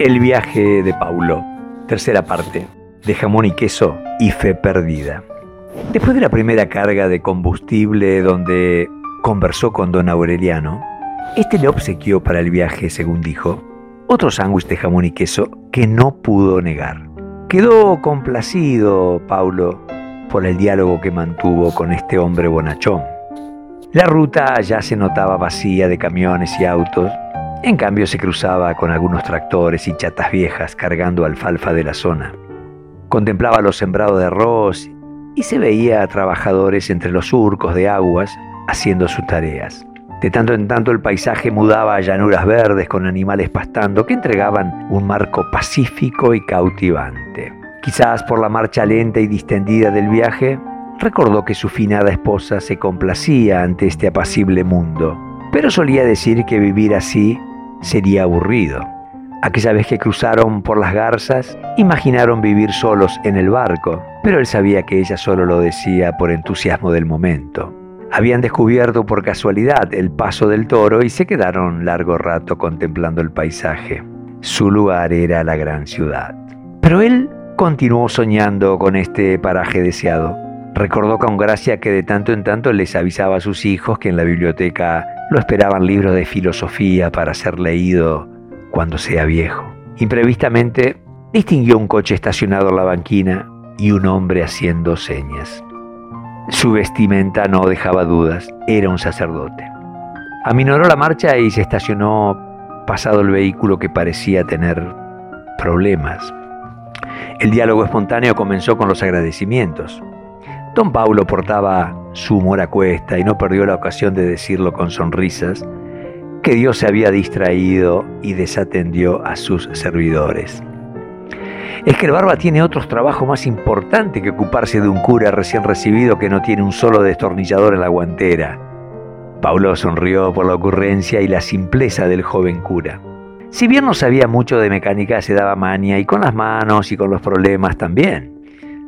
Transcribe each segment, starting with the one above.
El viaje de Paulo, tercera parte, de jamón y queso y fe perdida. Después de la primera carga de combustible donde conversó con don Aureliano, este le obsequió para el viaje, según dijo, otro sándwich de jamón y queso que no pudo negar. Quedó complacido Paulo por el diálogo que mantuvo con este hombre bonachón. La ruta ya se notaba vacía de camiones y autos, en cambio se cruzaba con algunos tractores y chatas viejas cargando alfalfa de la zona. Contemplaba los sembrados de arroz y se veía a trabajadores entre los surcos de aguas haciendo sus tareas. De tanto en tanto el paisaje mudaba a llanuras verdes con animales pastando que entregaban un marco pacífico y cautivante. Quizás por la marcha lenta y distendida del viaje, recordó que su finada esposa se complacía ante este apacible mundo, pero solía decir que vivir así sería aburrido. Aquella vez que cruzaron por las garzas, imaginaron vivir solos en el barco, pero él sabía que ella solo lo decía por entusiasmo del momento. Habían descubierto por casualidad el paso del toro y se quedaron largo rato contemplando el paisaje. Su lugar era la gran ciudad. Pero él continuó soñando con este paraje deseado. Recordó con gracia que de tanto en tanto les avisaba a sus hijos que en la biblioteca lo esperaban libros de filosofía para ser leído cuando sea viejo. Imprevistamente distinguió un coche estacionado en la banquina y un hombre haciendo señas. Su vestimenta no dejaba dudas, era un sacerdote. Aminoró la marcha y se estacionó pasado el vehículo que parecía tener problemas. El diálogo espontáneo comenzó con los agradecimientos. Don Paulo portaba su humor a cuesta y no perdió la ocasión de decirlo con sonrisas, que Dios se había distraído y desatendió a sus servidores. Es que el barba tiene otros trabajos más importantes que ocuparse de un cura recién recibido que no tiene un solo destornillador en la guantera. Paulo sonrió por la ocurrencia y la simpleza del joven cura. Si bien no sabía mucho de mecánica, se daba mania y con las manos y con los problemas también.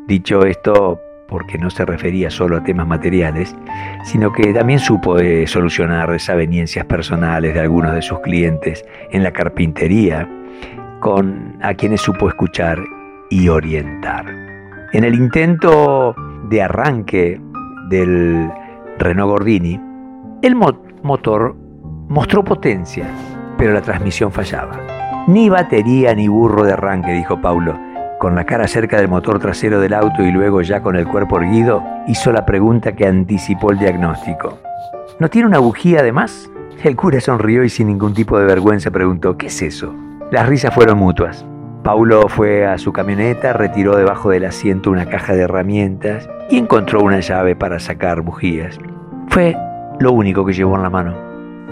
Dicho esto, porque no se refería solo a temas materiales, sino que también supo solucionar desavenencias personales de algunos de sus clientes en la carpintería, con a quienes supo escuchar y orientar. En el intento de arranque del Renault Gordini, el motor mostró potencia, pero la transmisión fallaba. Ni batería ni burro de arranque, dijo Paulo con la cara cerca del motor trasero del auto y luego ya con el cuerpo erguido, hizo la pregunta que anticipó el diagnóstico. ¿No tiene una bujía además? El cura sonrió y sin ningún tipo de vergüenza preguntó, ¿qué es eso? Las risas fueron mutuas. Paulo fue a su camioneta, retiró debajo del asiento una caja de herramientas y encontró una llave para sacar bujías. Fue lo único que llevó en la mano.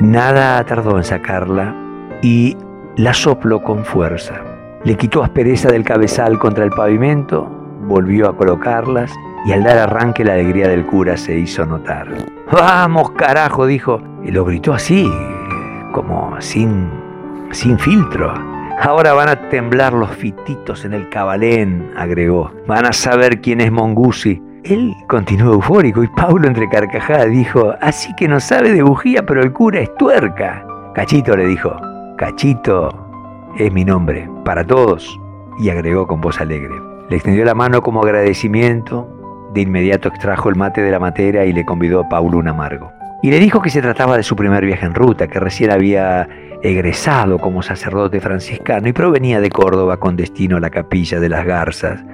Nada tardó en sacarla y la sopló con fuerza. Le quitó aspereza del cabezal contra el pavimento, volvió a colocarlas y al dar arranque la alegría del cura se hizo notar. ¡Vamos, carajo! dijo. Y lo gritó así, como sin, sin filtro. Ahora van a temblar los fititos en el cabalén, agregó. Van a saber quién es Mongusi. Él continuó eufórico y Paulo entre carcajadas dijo, así que no sabe de bujía, pero el cura es tuerca. Cachito le dijo, Cachito, es mi nombre, para todos, y agregó con voz alegre. Le extendió la mano como agradecimiento, de inmediato extrajo el mate de la matera y le convidó a Paulo un amargo. Y le dijo que se trataba de su primer viaje en ruta, que recién había egresado como sacerdote franciscano y provenía de Córdoba con destino a la capilla de las Garzas,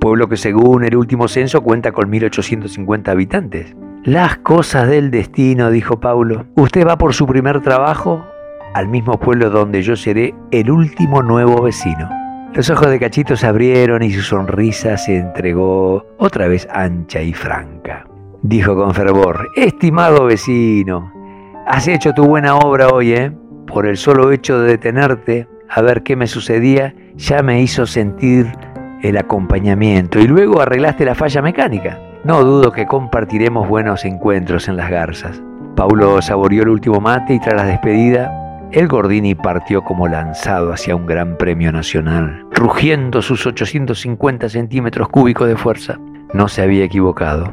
pueblo que según el último censo cuenta con 1850 habitantes. Las cosas del destino, dijo Paulo. ¿Usted va por su primer trabajo al mismo pueblo donde yo seré el último nuevo vecino. Los ojos de Cachito se abrieron y su sonrisa se entregó otra vez ancha y franca. Dijo con fervor, estimado vecino, has hecho tu buena obra hoy, ¿eh? Por el solo hecho de detenerte a ver qué me sucedía, ya me hizo sentir el acompañamiento y luego arreglaste la falla mecánica. No dudo que compartiremos buenos encuentros en las garzas. Paulo saboreó el último mate y tras la despedida el Gordini partió como lanzado hacia un gran premio nacional, rugiendo sus 850 centímetros cúbicos de fuerza. No se había equivocado.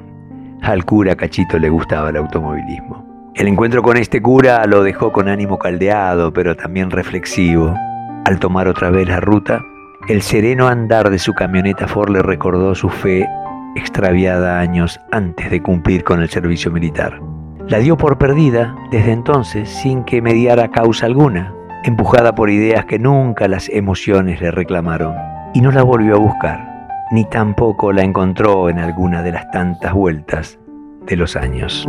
Al cura Cachito le gustaba el automovilismo. El encuentro con este cura lo dejó con ánimo caldeado, pero también reflexivo. Al tomar otra vez la ruta, el sereno andar de su camioneta Ford le recordó su fe extraviada años antes de cumplir con el servicio militar. La dio por perdida desde entonces sin que mediara causa alguna, empujada por ideas que nunca las emociones le reclamaron, y no la volvió a buscar, ni tampoco la encontró en alguna de las tantas vueltas de los años.